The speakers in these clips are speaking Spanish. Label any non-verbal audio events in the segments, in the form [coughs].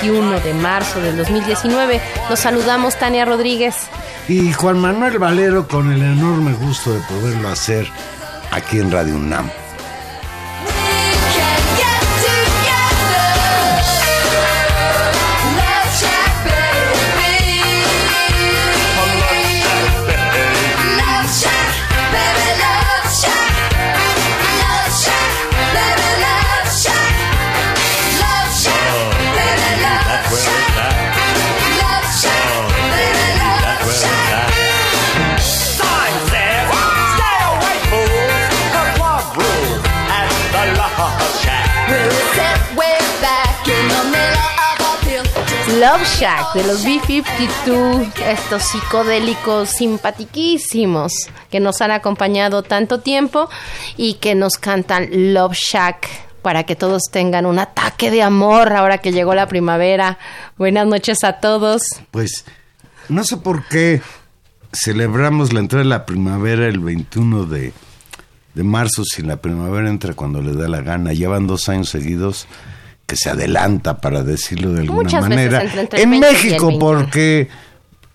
21 de marzo del 2019. Los saludamos Tania Rodríguez. Y Juan Manuel Valero con el enorme gusto de poderlo hacer aquí en Radio UNAM. Love Shack de los B-52, estos psicodélicos simpatiquísimos que nos han acompañado tanto tiempo y que nos cantan Love Shack para que todos tengan un ataque de amor ahora que llegó la primavera. Buenas noches a todos. Pues no sé por qué celebramos la entrada de la primavera el 21 de, de marzo si la primavera entra cuando le da la gana. Llevan dos años seguidos que se adelanta, para decirlo de alguna manera. en México, porque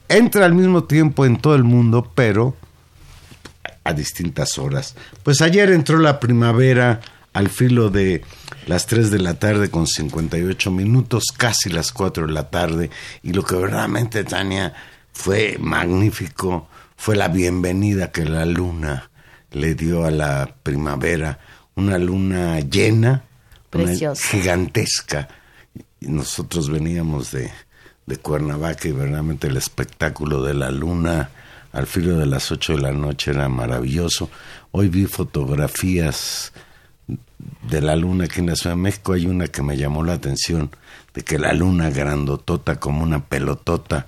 entra al mismo tiempo en todo el mundo, pero a distintas horas. Pues ayer entró la primavera al filo de las 3 de la tarde con 58 minutos, casi las 4 de la tarde, y lo que verdaderamente, Tania, fue magnífico fue la bienvenida que la luna le dio a la primavera, una luna llena, gigantesca. Y nosotros veníamos de, de Cuernavaca y verdaderamente el espectáculo de la luna al filo de las 8 de la noche era maravilloso. Hoy vi fotografías de la luna aquí en la Ciudad de México. Hay una que me llamó la atención, de que la luna grandotota como una pelotota,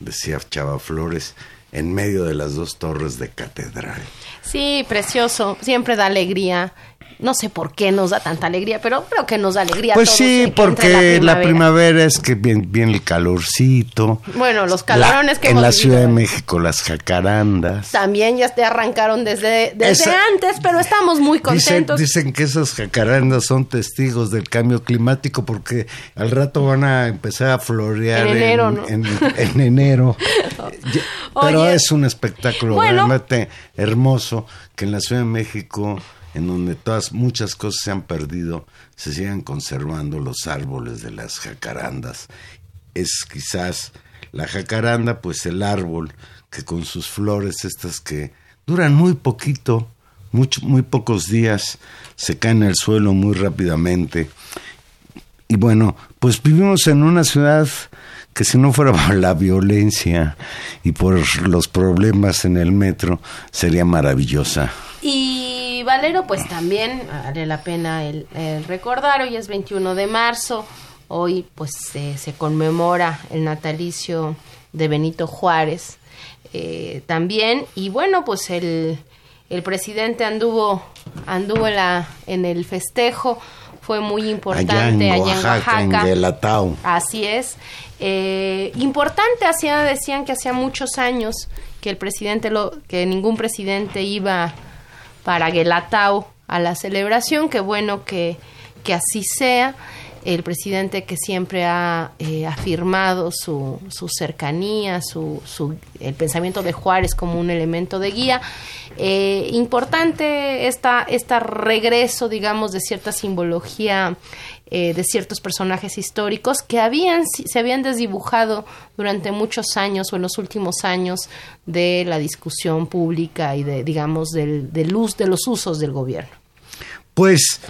decía Chava Flores, en medio de las dos torres de catedral. Sí, precioso, siempre da alegría no sé por qué nos da tanta alegría, pero creo que nos da alegría. Pues sí, porque la primavera. es que viene, el calorcito. Bueno, los calorones que En la Ciudad de México, las jacarandas. También ya te arrancaron desde, desde antes, pero estamos muy contentos. Dicen, que esas jacarandas son testigos del cambio climático porque al rato van a empezar a florear en enero. En, en, enero. [laughs] pero es un espectáculo realmente hermoso que en la Ciudad de México en donde todas muchas cosas se han perdido, se siguen conservando los árboles de las jacarandas. Es quizás la jacaranda, pues el árbol que con sus flores estas que duran muy poquito, mucho, muy pocos días, se caen al suelo muy rápidamente. Y bueno, pues vivimos en una ciudad que si no fuera [laughs] por la violencia y por los problemas en el metro, sería maravillosa. Y Valero, pues también vale la pena el, recordar, hoy es 21 de marzo, hoy pues se conmemora el natalicio de Benito Juárez eh, también, y bueno, pues el, el presidente anduvo, anduvo en, la, en el festejo, fue muy importante allá en Oaxaca. En Guelatao. Así es. Eh, importante, hacía, decían que hacía muchos años que el presidente, lo, que ningún presidente iba para Guelatao a la celebración, que bueno que, que así sea el presidente que siempre ha eh, afirmado su, su cercanía, su, su, el pensamiento de Juárez como un elemento de guía. Eh, importante esta, esta regreso, digamos, de cierta simbología eh, de ciertos personajes históricos que habían, se habían desdibujado durante muchos años o en los últimos años de la discusión pública y de, digamos, del, luz, de los usos del gobierno. Pues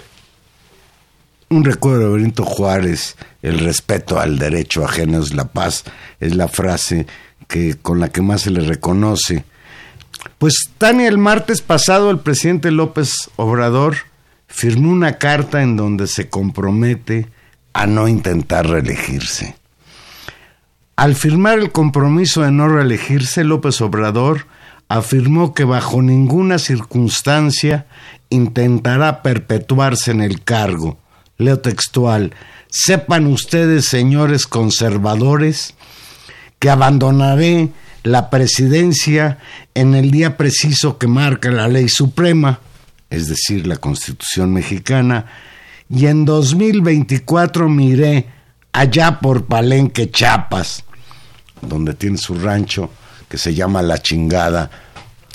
un recuerdo de Benito Juárez, el respeto al derecho ajeno es la paz, es la frase que, con la que más se le reconoce. Pues Tania, el martes pasado el presidente López Obrador firmó una carta en donde se compromete a no intentar reelegirse. Al firmar el compromiso de no reelegirse, López Obrador afirmó que bajo ninguna circunstancia intentará perpetuarse en el cargo leo textual, sepan ustedes, señores conservadores, que abandonaré la presidencia en el día preciso que marca la ley suprema, es decir, la Constitución mexicana, y en 2024 miré allá por Palenque, Chiapas, donde tiene su rancho que se llama La Chingada,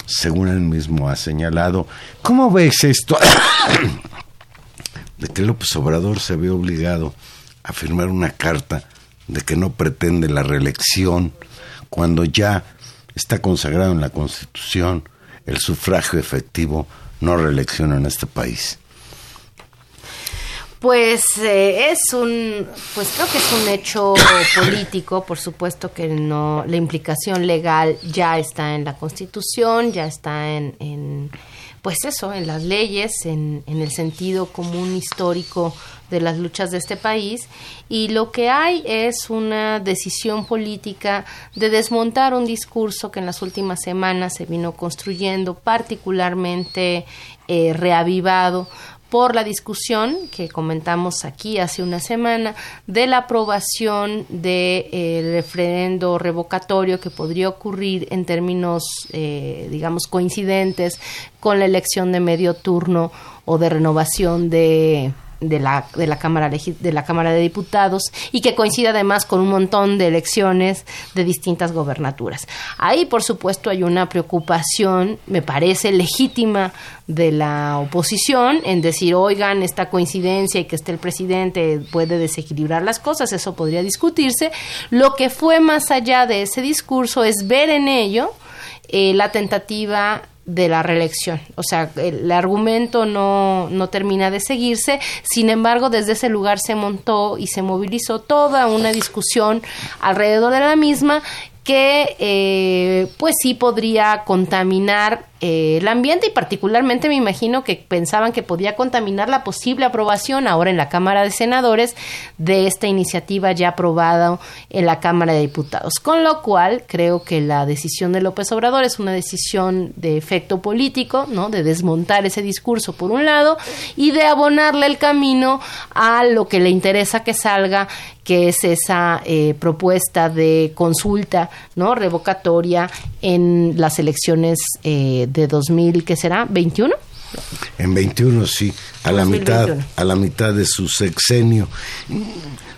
según él mismo ha señalado. ¿Cómo ves esto? [coughs] de que López Obrador se ve obligado a firmar una carta de que no pretende la reelección cuando ya está consagrado en la Constitución el sufragio efectivo no reelección en este país. Pues eh, es un, pues creo que es un hecho [coughs] político, por supuesto que no, la implicación legal ya está en la Constitución, ya está en pues eso, en las leyes, en, en, el sentido común histórico de las luchas de este país. Y lo que hay es una decisión política de desmontar un discurso que en las últimas semanas se vino construyendo, particularmente eh, reavivado por la discusión que comentamos aquí hace una semana de la aprobación del de, referendo revocatorio que podría ocurrir en términos, eh, digamos, coincidentes con la elección de medio turno o de renovación de de la, de la Cámara de la Cámara de Diputados y que coincide además con un montón de elecciones de distintas gobernaturas. Ahí, por supuesto, hay una preocupación, me parece legítima, de la oposición en decir, oigan, esta coincidencia y que esté el presidente puede desequilibrar las cosas, eso podría discutirse. Lo que fue más allá de ese discurso es ver en ello eh, la tentativa de la reelección. O sea, el argumento no, no termina de seguirse. Sin embargo, desde ese lugar se montó y se movilizó toda una discusión alrededor de la misma que eh, pues sí podría contaminar eh, el ambiente y particularmente me imagino que pensaban que podía contaminar la posible aprobación ahora en la Cámara de Senadores de esta iniciativa ya aprobada en la Cámara de Diputados. Con lo cual creo que la decisión de López Obrador es una decisión de efecto político, ¿no? De desmontar ese discurso por un lado y de abonarle el camino a lo que le interesa que salga que es esa eh, propuesta de consulta no revocatoria en las elecciones eh, de 2000 qué será 21 en 21 sí a la mitad a la mitad de su sexenio.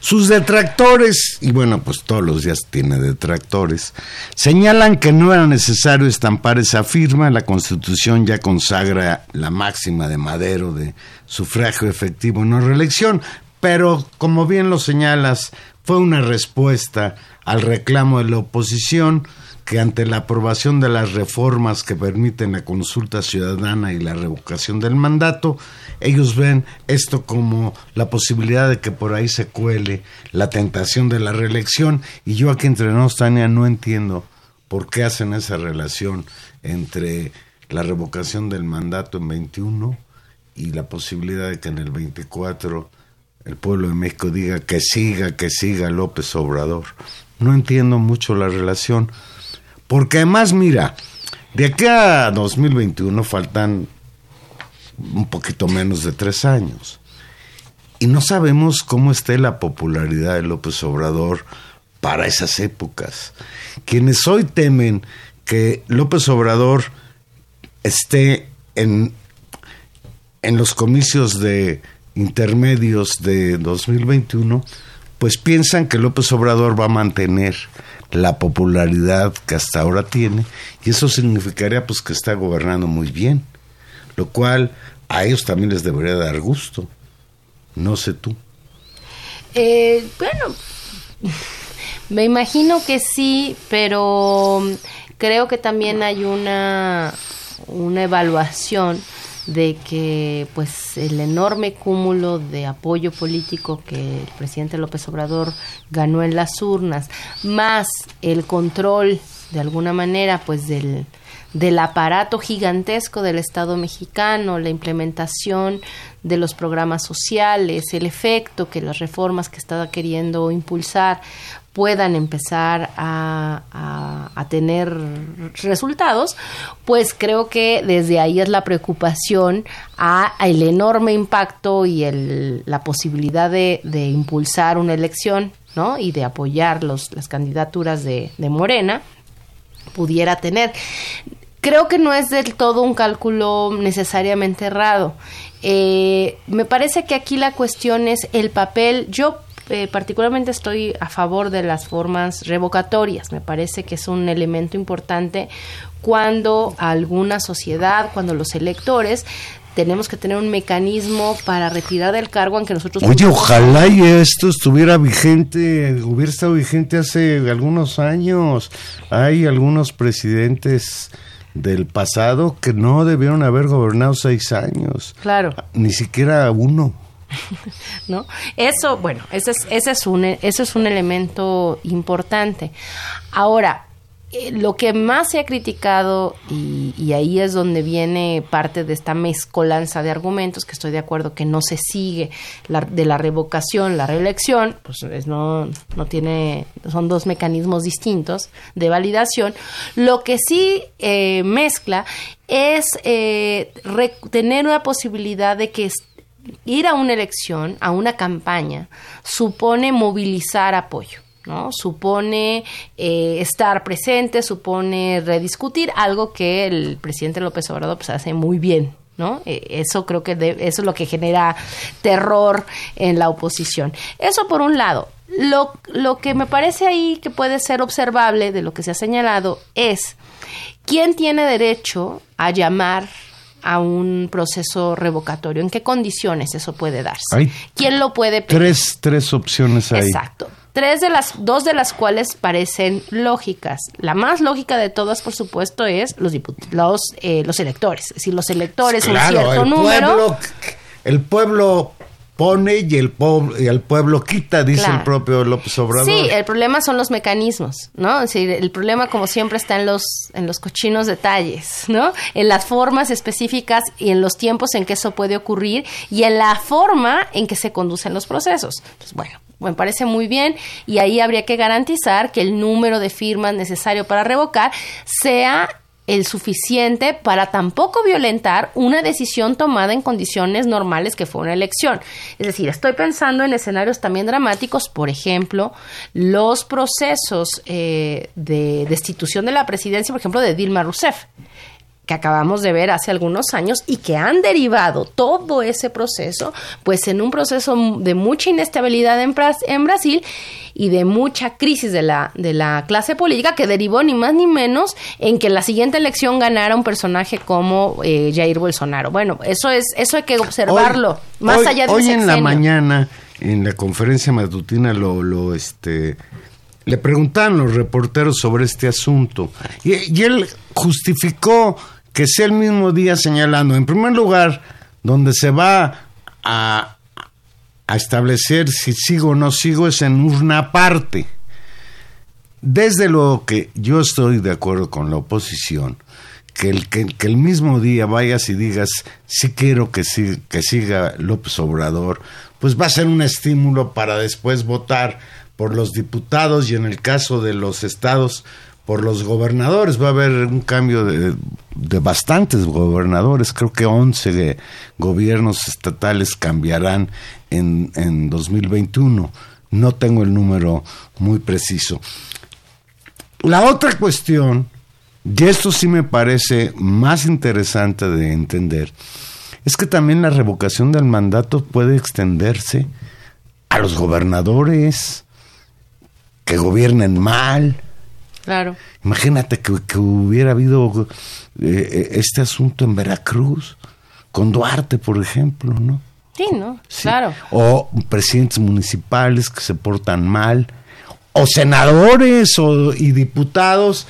Sus detractores y bueno pues todos los días tiene detractores señalan que no era necesario estampar esa firma. La Constitución ya consagra la máxima de Madero de sufragio efectivo no reelección. Pero como bien lo señalas, fue una respuesta al reclamo de la oposición que ante la aprobación de las reformas que permiten la consulta ciudadana y la revocación del mandato, ellos ven esto como la posibilidad de que por ahí se cuele la tentación de la reelección y yo aquí entre nos, Tania, no entiendo por qué hacen esa relación entre la revocación del mandato en 21 y la posibilidad de que en el 24 el pueblo de México diga que siga, que siga López Obrador. No entiendo mucho la relación, porque además, mira, de aquí a 2021 faltan un poquito menos de tres años. y no sabemos cómo esté la popularidad de López Obrador para esas épocas. Quienes hoy temen que López Obrador esté en, en los comicios de intermedios de 2021, pues piensan que López Obrador va a mantener la popularidad que hasta ahora tiene y eso significaría pues que está gobernando muy bien, lo cual a ellos también les debería dar gusto. No sé tú. Eh, bueno, me imagino que sí, pero creo que también hay una, una evaluación de que pues el enorme cúmulo de apoyo político que el presidente López Obrador ganó en las urnas, más el control de alguna manera pues del, del aparato gigantesco del Estado mexicano, la implementación de los programas sociales, el efecto que las reformas que estaba queriendo impulsar puedan empezar a, tener resultados, pues creo que desde ahí es la preocupación a, el enorme impacto y el, la posibilidad de, impulsar una elección ¿no? y de apoyar los, las candidaturas de, de Morena pudiera tener creo que no es del todo un cálculo necesariamente errado. Eh, me parece que aquí la cuestión es el papel. Yo eh, particularmente estoy a favor de las formas revocatorias. Me parece que es un elemento importante cuando alguna sociedad, cuando los electores tenemos que tener un mecanismo para retirar del cargo aunque nosotros... Oye, ojalá y esto estuviera vigente, hubiera estado vigente hace algunos años. Hay algunos presidentes del pasado que no debieron haber gobernado seis años. Claro. Ni siquiera uno. [laughs] ¿No? Eso, bueno, ese es, es un, es un elemento importante. Ahora, eh, lo que más se ha criticado, y, ahí es donde viene parte de esta mezcolanza de argumentos, que estoy de acuerdo que no se sigue de la revocación, la reelección, pues no, no tiene, son dos mecanismos distintos de validación. Lo que sí eh, mezcla es eh, tener una posibilidad de que ir a una elección, a una campaña, supone movilizar apoyo. ¿no? Supone eh, estar presente, supone rediscutir algo que el presidente López Obrador pues, hace muy bien, ¿no? Eh, eso creo que eso es lo que genera terror en la oposición. Eso por un lado. Lo, lo que me parece ahí que puede ser observable de lo que se ha señalado es quién tiene derecho a llamar a un proceso revocatorio, en qué condiciones eso puede darse, quién lo puede pedir. Tres, tres opciones ahí. Exacto tres de las, dos de las cuales parecen lógicas. La más lógica de todas, por supuesto, es los los, eh, los electores. Es decir, los electores, un cierto el número. Pueblo, el pueblo pone y el, y el pueblo quita, dice el propio López Obrador. Sí, el problema son los mecanismos, ¿no? Es decir, el problema como siempre está en los, en los cochinos detalles, ¿no? En las formas específicas y en los tiempos en que eso puede ocurrir y en la forma en que se conducen los procesos. Pues bueno, me parece muy bien y ahí habría que garantizar que el número de firmas necesario para revocar sea el suficiente para tampoco violentar una decisión tomada en condiciones normales que fue una elección. Es decir, estoy pensando en escenarios también dramáticos, por ejemplo, los procesos eh, de destitución de la presidencia, por ejemplo, de Dilma Rousseff que acabamos de ver hace algunos años y que han derivado todo ese proceso, pues en un proceso de mucha inestabilidad en, en Brasil y de mucha crisis de la, de la clase política que derivó ni más ni menos en que la siguiente elección ganara un personaje como eh, Jair Bolsonaro. Bueno, eso es eso hay que observarlo más allá de hoy en la mañana en la conferencia matutina lo, lo este le preguntaron los reporteros sobre este asunto y, y él justificó que sea el mismo día señalando, en primer lugar, donde se va a, establecer si sigo o no sigo es en urna parte. Desde lo que yo estoy de acuerdo con la oposición, que el, que, el mismo día vayas y digas, sí quiero que, que siga López Obrador, pues va a ser un estímulo para después votar por los diputados y en el caso de los estados, por los gobernadores. Va a haber un cambio de, de bastantes gobernadores. Creo que 11 gobiernos estatales cambiarán en, en 2021. No tengo el número muy preciso. La otra cuestión, y esto sí me parece más interesante de entender, es que también la revocación del mandato puede extenderse a los gobernadores que gobiernen mal. Claro. Imagínate que, que hubiera habido eh, este asunto en Veracruz, con Duarte, por ejemplo, ¿no? Sí, ¿no? Claro. O presidentes municipales que se portan mal, o senadores o, y diputados.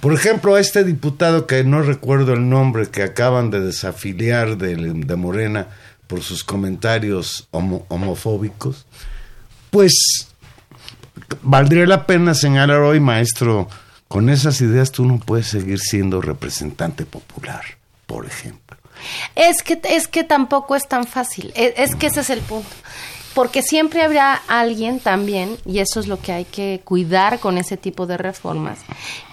Por ejemplo, este diputado que no recuerdo el nombre, que acaban de desafiliar de, de Morena por sus comentarios homo, homofóbicos, pues valdría la pena señalar hoy, maestro, con esas ideas tú no puedes seguir siendo representante popular, por ejemplo. Es que, es que tampoco es tan fácil, es, es que ese es el punto porque siempre habrá alguien también, y eso es lo que hay que cuidar con ese tipo de reformas,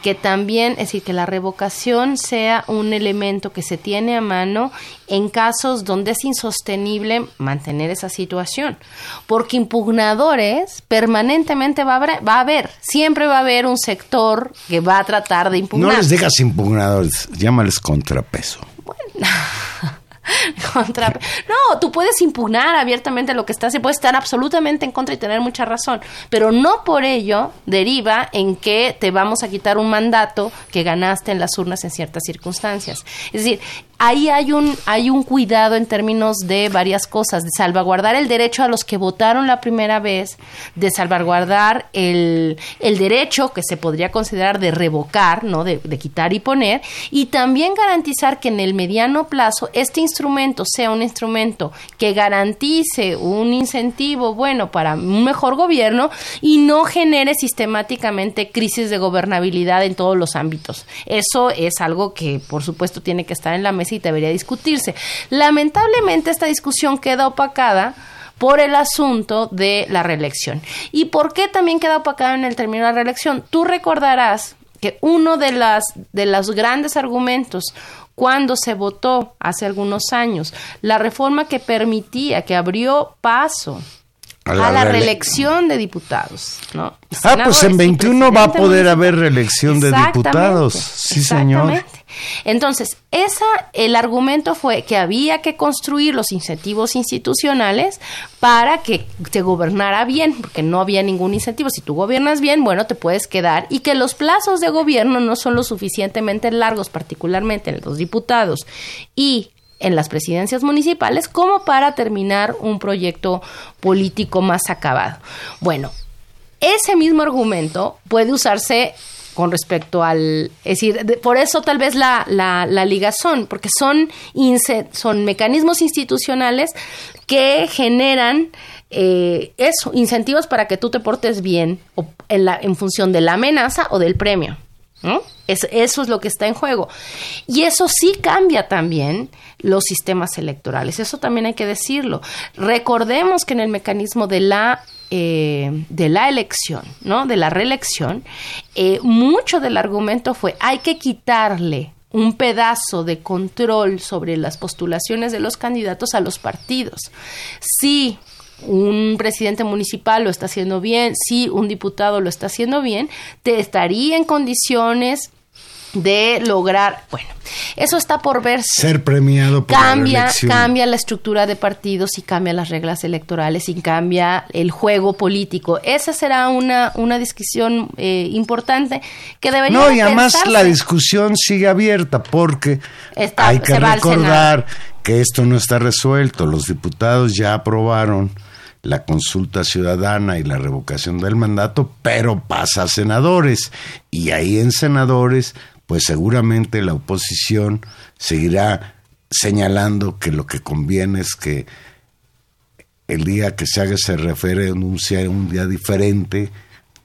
que también, es decir, que la revocación sea un elemento que se tiene a mano en casos donde es insostenible mantener esa situación. Porque impugnadores permanentemente va a haber, va a haber siempre va a haber un sector que va a tratar de impugnar. No les digas impugnadores, llámales contrapeso. Bueno. [laughs] [laughs] contra no tú puedes impugnar abiertamente lo que estás y puedes estar absolutamente en contra y tener mucha razón pero no por ello deriva en que te vamos a quitar un mandato que ganaste en las urnas en ciertas circunstancias. Es decir ahí hay un, hay un cuidado en términos de varias cosas, de salvaguardar el derecho a los que votaron la primera vez, de salvaguardar el, el derecho que se podría considerar de revocar, ¿no? De, de, quitar y poner, y también garantizar que en el mediano plazo este instrumento sea un instrumento que garantice un incentivo bueno para un mejor gobierno y no genere sistemáticamente crisis de gobernabilidad en todos los ámbitos. Eso es algo que, por supuesto, tiene que estar en la mesa y debería discutirse. Lamentablemente esta discusión queda opacada por el asunto de la reelección. ¿Y por qué también queda opacada en el término de la reelección? Tú recordarás que uno de, las, de los grandes argumentos cuando se votó hace algunos años la reforma que permitía, que abrió paso a la, a la reelección de diputados. ¿no? Ah, pues en 21 va a poder haber reelección de diputados. Sí, señor. Entonces, esa, el argumento fue que había que construir los incentivos institucionales para que te gobernara bien, porque no había ningún incentivo. Si tú gobiernas bien, bueno, te puedes quedar y que los plazos de gobierno no son lo suficientemente largos, particularmente en los diputados y en las presidencias municipales como para terminar un proyecto político más acabado. Bueno, ese mismo argumento puede usarse con respecto al, es decir, por eso tal vez la, la, la ligazón, porque son, son mecanismos institucionales que generan eh, eso, incentivos para que tú te portes bien o en, la, en función de la amenaza o del premio. Es, eso es lo que está en juego. Y eso sí cambia también los sistemas electorales. Eso también hay que decirlo. Recordemos que en el mecanismo de la eh, de la elección, ¿no? De la reelección, eh, mucho del argumento fue hay que quitarle un pedazo de control sobre las postulaciones de los candidatos a los partidos. Si un presidente municipal lo está haciendo bien, si un diputado lo está haciendo bien, te estaría en condiciones de lograr, bueno, eso está por ver. Ser premiado por cambia, la cambia la estructura de partidos y cambia las reglas electorales y cambia el juego político. Esa será una, una discusión eh, importante que debería No, y además pensarse. la discusión sigue abierta porque está, hay que recordar que esto no está resuelto. Los diputados ya aprobaron la consulta ciudadana y la revocación del mandato, pero pasa a senadores. Y ahí en senadores pues seguramente la oposición seguirá señalando que lo que conviene es que el día que se haga ese referéndum sea un día diferente.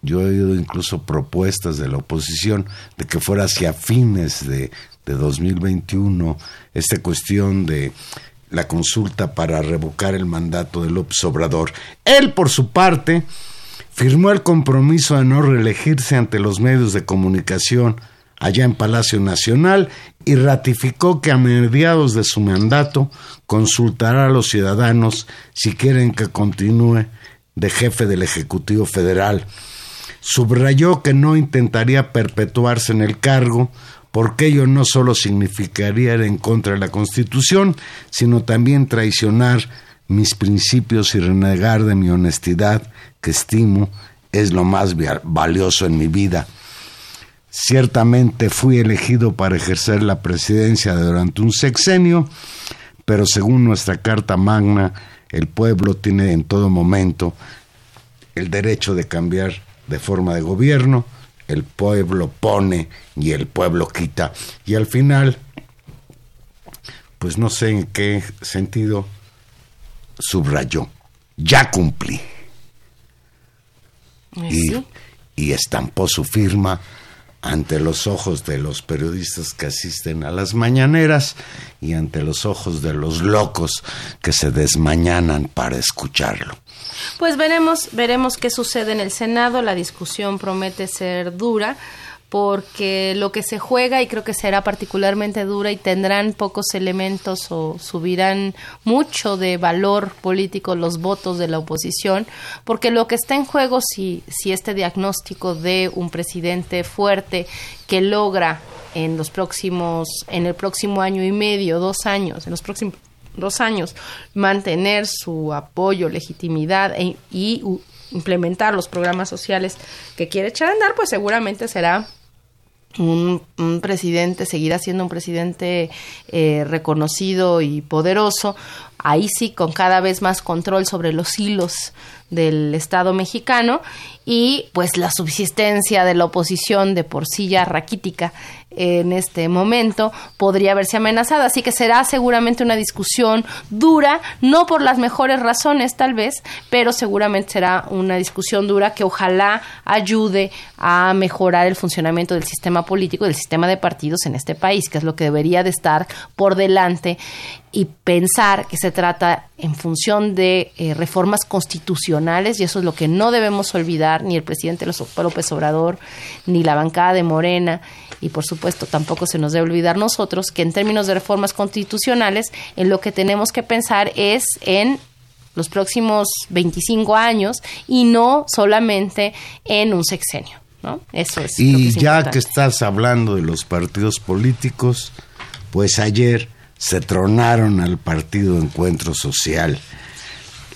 Yo he oído incluso propuestas de la oposición de que fuera hacia fines de, de 2021 esta cuestión de la consulta para revocar el mandato de López Obrador. Él, por su parte, firmó el compromiso de no reelegirse ante los medios de comunicación allá en Palacio Nacional y ratificó que a mediados de su mandato consultará a los ciudadanos si quieren que continúe de jefe del Ejecutivo Federal. Subrayó que no intentaría perpetuarse en el cargo porque ello no solo significaría ir en contra de la Constitución, sino también traicionar mis principios y renegar de mi honestidad, que estimo es lo más valioso en mi vida. Ciertamente fui elegido para ejercer la presidencia durante un sexenio, pero según nuestra Carta Magna, el pueblo tiene en todo momento el derecho de cambiar de forma de gobierno, el pueblo pone y el pueblo quita. Y al final, pues no sé en qué sentido subrayó, ya cumplí. Y, y estampó su firma ante los ojos de los periodistas que asisten a las mañaneras y ante los ojos de los locos que se desmañanan para escucharlo. Pues veremos, veremos qué sucede en el Senado. La discusión promete ser dura porque lo que se juega y creo que será particularmente dura y tendrán pocos elementos o subirán mucho de valor político los votos de la oposición, porque lo que está en juego si, si este diagnóstico de un presidente fuerte que logra en los próximos, en el próximo año y medio, dos años, en los próximos dos años, mantener su apoyo, legitimidad e, y implementar los programas sociales que quiere echar a andar, pues seguramente será un, presidente, seguirá siendo un presidente eh, reconocido y poderoso, ahí sí con cada vez más control sobre los hilos del Estado mexicano y pues la subsistencia de la oposición de por sí ya raquítica en este momento podría verse amenazada. Así que será seguramente una discusión dura, no por las mejores razones tal vez, pero seguramente será una discusión dura que ojalá ayude a mejorar el funcionamiento del sistema político del sistema de partidos en este país, que es lo que debería de estar por delante y pensar que se trata en función de eh, reformas constitucionales y eso es lo que no debemos olvidar ni el presidente López Obrador ni la bancada de Morena y por supuesto tampoco se nos debe olvidar nosotros que en términos de reformas constitucionales en lo que tenemos que pensar es en los próximos 25 años y no solamente en un sexenio. ¿no? Eso es. Y ya que estás hablando de los partidos políticos, pues ayer se tronaron al partido Encuentro Social.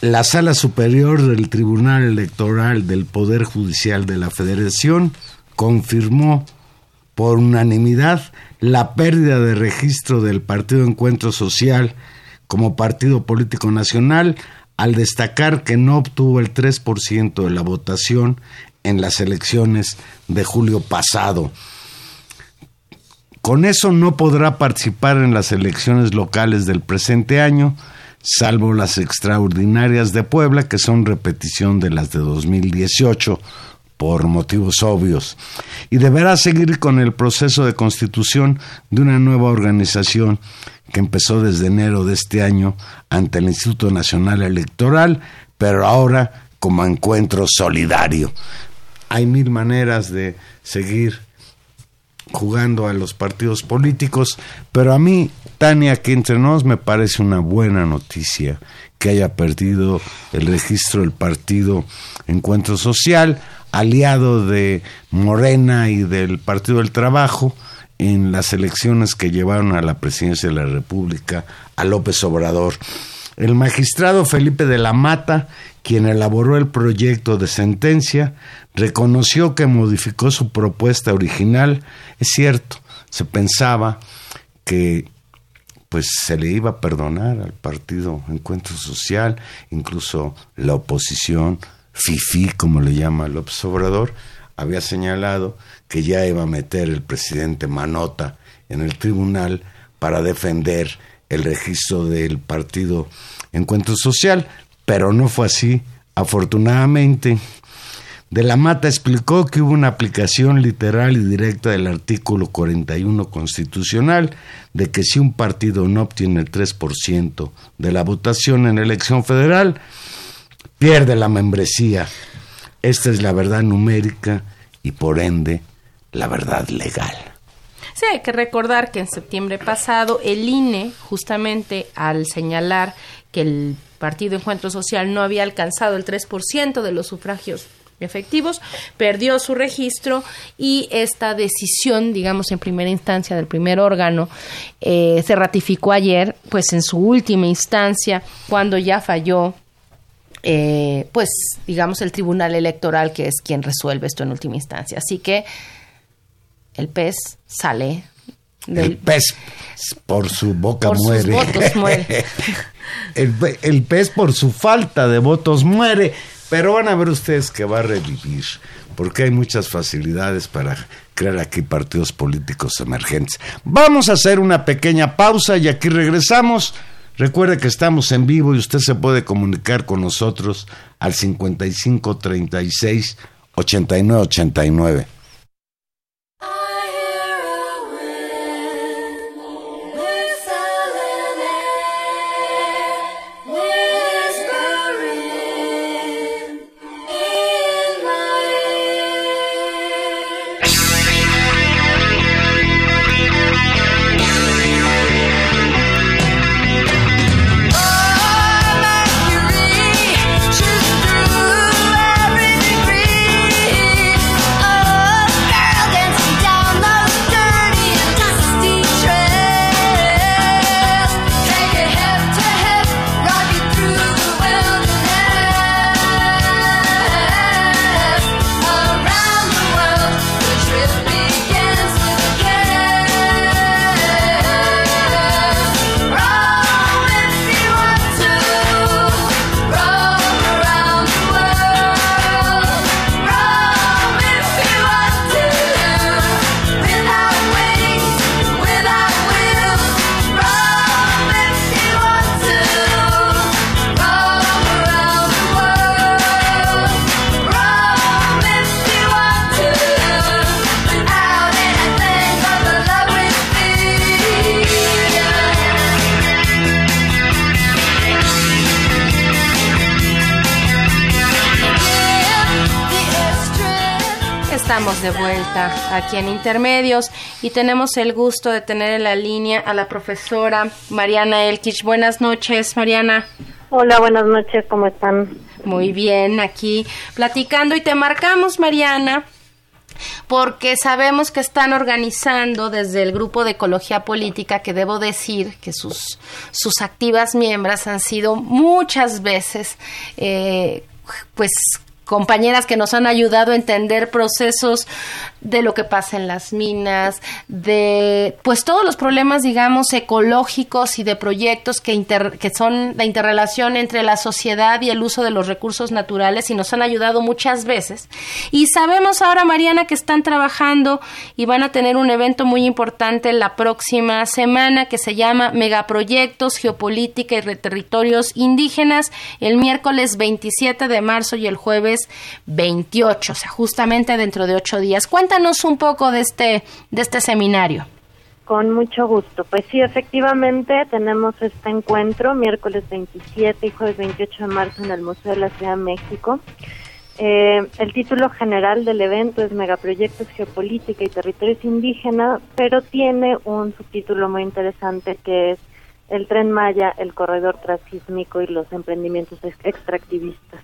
La Sala Superior del Tribunal Electoral del Poder Judicial de la Federación confirmó por unanimidad la pérdida de registro del Partido Encuentro Social como partido político nacional al destacar que no obtuvo el 3% de la votación en las elecciones de julio pasado. Con eso no podrá participar en las elecciones locales del presente año, salvo las extraordinarias de Puebla, que son repetición de las de 2018, por motivos obvios, y deberá seguir con el proceso de constitución de una nueva organización que empezó desde enero de este año ante el Instituto Nacional Electoral, pero ahora como encuentro solidario. Hay mil maneras de seguir jugando a los partidos políticos, pero a mí, Tania, que entre nos me parece una buena noticia que haya perdido el registro del partido Encuentro Social, aliado de Morena y del Partido del Trabajo, en las elecciones que llevaron a la presidencia de la República a López Obrador. El magistrado Felipe de la Mata, quien elaboró el proyecto de sentencia, reconoció que modificó su propuesta original. Es cierto, se pensaba que pues se le iba a perdonar al partido Encuentro Social, incluso la oposición, FIFI, como le llama López Obrador, había señalado que ya iba a meter el presidente Manota en el tribunal para defender el registro del partido Encuentro Social, pero no fue así. Afortunadamente, de la Mata explicó que hubo una aplicación literal y directa del artículo 41 constitucional de que si un partido no obtiene el 3% de la votación en elección federal, pierde la membresía. Esta es la verdad numérica y por ende la verdad legal. Sí, hay que recordar que en septiembre pasado el INE, justamente al señalar que el Partido Encuentro Social no había alcanzado el 3% de los sufragios efectivos, perdió su registro y esta decisión, digamos, en primera instancia del primer órgano, eh, se ratificó ayer, pues en su última instancia, cuando ya falló eh, pues digamos el tribunal electoral que es quien resuelve esto en última instancia. Así que el pez sale. El pez por su boca por muere. Sus votos muere. [laughs] el, el pez por su falta de votos muere. Pero van a ver ustedes que va a revivir, porque hay muchas facilidades para crear aquí partidos políticos emergentes. Vamos a hacer una pequeña pausa y aquí regresamos. Recuerde que estamos en vivo y usted se puede comunicar con nosotros al 55 36 aquí en Intermedios y tenemos el gusto de tener en la línea a la profesora Mariana Elkich. Buenas noches, Mariana. Hola, buenas noches, ¿cómo están? Muy bien, aquí platicando y te marcamos, Mariana, porque sabemos que están organizando desde el grupo de ecología política, que debo decir que sus, sus activas miembros han sido muchas veces, eh, pues compañeras que nos han ayudado a entender procesos de lo que pasa en las minas, de pues todos los problemas, digamos, ecológicos y de proyectos que, que son la interrelación entre la sociedad y el uso de los recursos naturales y nos han ayudado muchas veces. Y sabemos ahora, Mariana, que están trabajando y van a tener un evento muy importante la próxima semana que se llama Megaproyectos, Geopolítica y Territorios Indígenas, el miércoles 27 de marzo y el jueves 28, o sea, justamente dentro de ocho días. Cuéntanos un poco de este, de este seminario. Con mucho gusto. Pues sí, efectivamente tenemos este encuentro miércoles 27 y jueves 28 de marzo en el Museo de la Ciudad de México. Eh, el título general del evento es Megaproyectos Geopolítica y Territorios Indígenas, pero tiene un subtítulo muy interesante que es El tren Maya, el corredor transísmico y los emprendimientos extractivistas.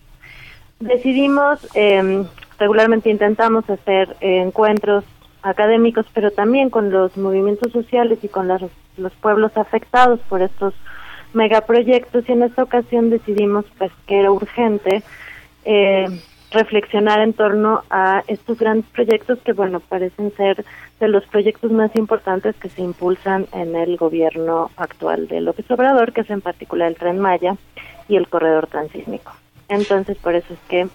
Decidimos, eh, regularmente intentamos hacer eh, encuentros académicos, pero también con los movimientos sociales y con los, los pueblos afectados por estos megaproyectos y en esta ocasión decidimos pues que era urgente eh, reflexionar en torno a estos grandes proyectos que bueno parecen ser de los proyectos más importantes que se impulsan en el gobierno actual de López Obrador, que es en particular el Tren Maya y el corredor transísmico. Entonces por eso es que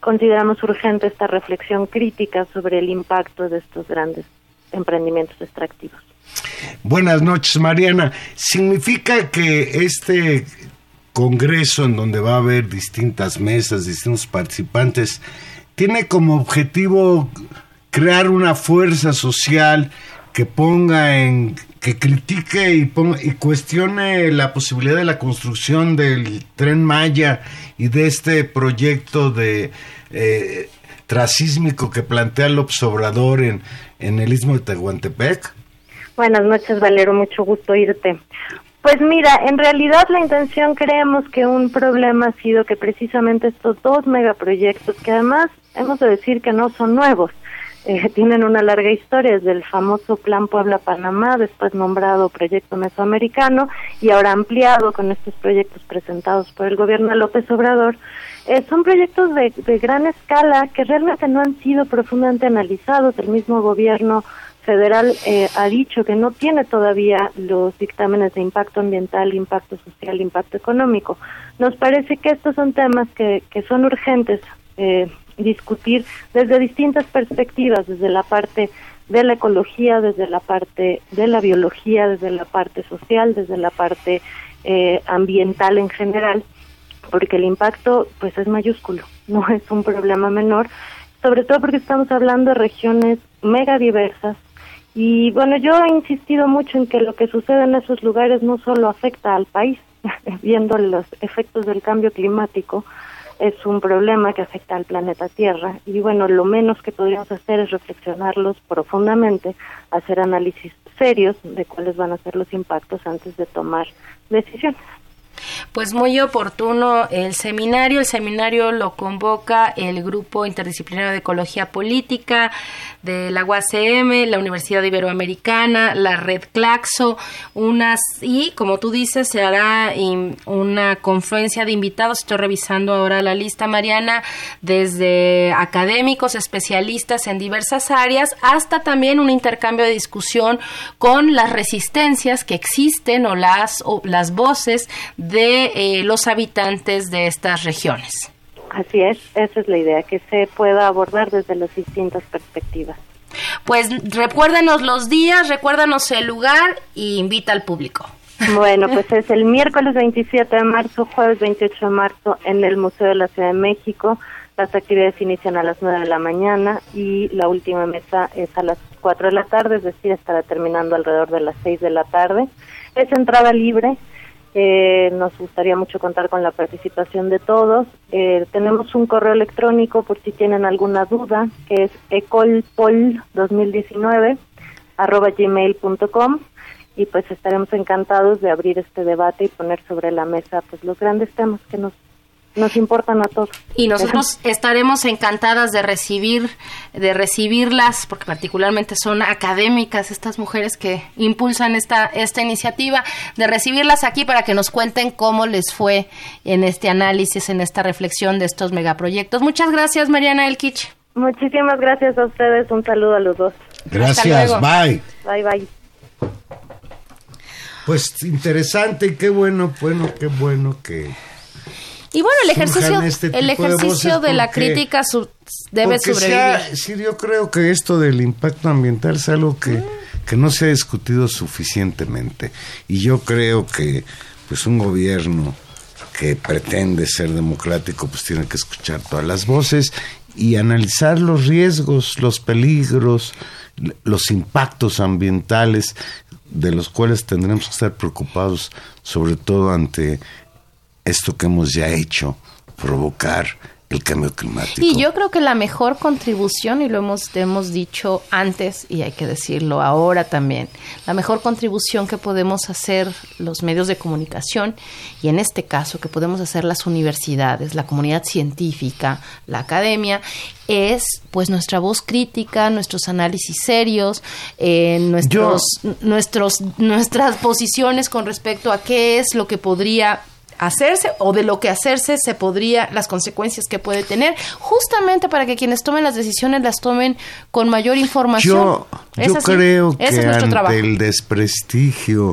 consideramos urgente esta reflexión crítica sobre el impacto de estos grandes emprendimientos extractivos. Buenas noches, Mariana. ¿Significa que este congreso en donde va a haber distintas mesas, distintos participantes, tiene como objetivo crear una fuerza social que ponga en que critique y, ponga, y cuestione la posibilidad de la construcción del tren Maya y de este proyecto de eh, trasísmico que plantea el Obrador en, en el istmo de Tehuantepec? Buenas noches, Valero, mucho gusto irte. Pues mira, en realidad la intención creemos que un problema ha sido que precisamente estos dos megaproyectos, que además hemos de decir que no son nuevos, eh, tienen una larga historia, desde el famoso Plan Puebla-Panamá, después nombrado Proyecto Mesoamericano y ahora ampliado con estos proyectos presentados por el gobierno López Obrador. Eh, son proyectos de, de gran escala que realmente no han sido profundamente analizados. El mismo gobierno federal eh, ha dicho que no tiene todavía los dictámenes de impacto ambiental, impacto social, impacto económico. Nos parece que estos son temas que, que son urgentes eh, discutir desde distintas perspectivas, desde la parte de la ecología, desde la parte de la biología, desde la parte social, desde la parte eh, ambiental en general, porque el impacto pues es mayúsculo, [laughs] no es un problema menor, sobre todo porque estamos hablando de regiones mega diversas, y bueno, yo he insistido mucho en que lo que sucede en esos lugares no solo afecta al país, [laughs] viendo los efectos del cambio climático, es un problema que afecta al planeta Tierra. Y bueno, lo menos que podríamos hacer es reflexionarlos profundamente, hacer análisis serios de cuáles van a ser los impactos antes de tomar decisiones. Pues muy oportuno el seminario. El seminario lo convoca el Grupo Interdisciplinario de Ecología Política de la UACM, la Universidad Iberoamericana, la Red Claxo, unas y como tú dices se hará una confluencia de invitados. Estoy revisando ahora la lista, Mariana, desde académicos, especialistas en diversas áreas, hasta también un intercambio de discusión con las resistencias que existen o las o las voces de eh, los habitantes de estas regiones. Así es, esa es la idea, que se pueda abordar desde las distintas perspectivas. Pues recuérdanos los días, recuérdanos el lugar y invita al público. Bueno, [laughs] pues es el miércoles 27 de marzo, jueves 28 de marzo en el Museo de la Ciudad de México. Las actividades inician a las 9 de la mañana y la última mesa es a las 4 de la tarde, es decir, estará terminando alrededor de las 6 de la tarde. Es entrada libre eh, nos gustaría mucho contar con la participación de todos. Eh, tenemos un correo electrónico por si tienen alguna duda, que es ecolpol2019 arroba gmail.com y pues estaremos encantados de abrir este debate y poner sobre la mesa pues los grandes temas que nos nos importan a todos. Y nosotros estaremos encantadas de recibir, de recibirlas, porque particularmente son académicas estas mujeres que impulsan esta, esta iniciativa, de recibirlas aquí para que nos cuenten cómo les fue en este análisis, en esta reflexión de estos megaproyectos. Muchas gracias, Mariana Elkich. Muchísimas gracias a ustedes, un saludo a los dos. Gracias, bye. Bye, bye. Pues interesante y qué bueno, bueno, qué bueno que y bueno, el ejercicio, este el ejercicio de, la crítica debe sobrevivir. sí, yo creo que esto del impacto ambiental es algo que, que no se ha discutido suficientemente. Y yo creo que pues un gobierno que pretende ser democrático pues tiene que escuchar todas las voces y analizar los riesgos, los peligros, los impactos ambientales de los cuales tendremos que estar preocupados, sobre todo ante esto que hemos ya hecho, provocar el cambio climático. Y yo creo que la mejor contribución, y lo hemos, hemos dicho antes y hay que decirlo ahora también, la mejor contribución que podemos hacer los medios de comunicación y en este caso que podemos hacer las universidades, la comunidad científica, la academia, es pues nuestra voz crítica, nuestros análisis serios, eh, nuestros, nuestros, nuestras posiciones con respecto a qué es lo que podría hacerse o de lo que hacerse se podría, las consecuencias que puede tener, justamente para que quienes tomen las decisiones las tomen con mayor información. Yo, creo que ante el desprestigio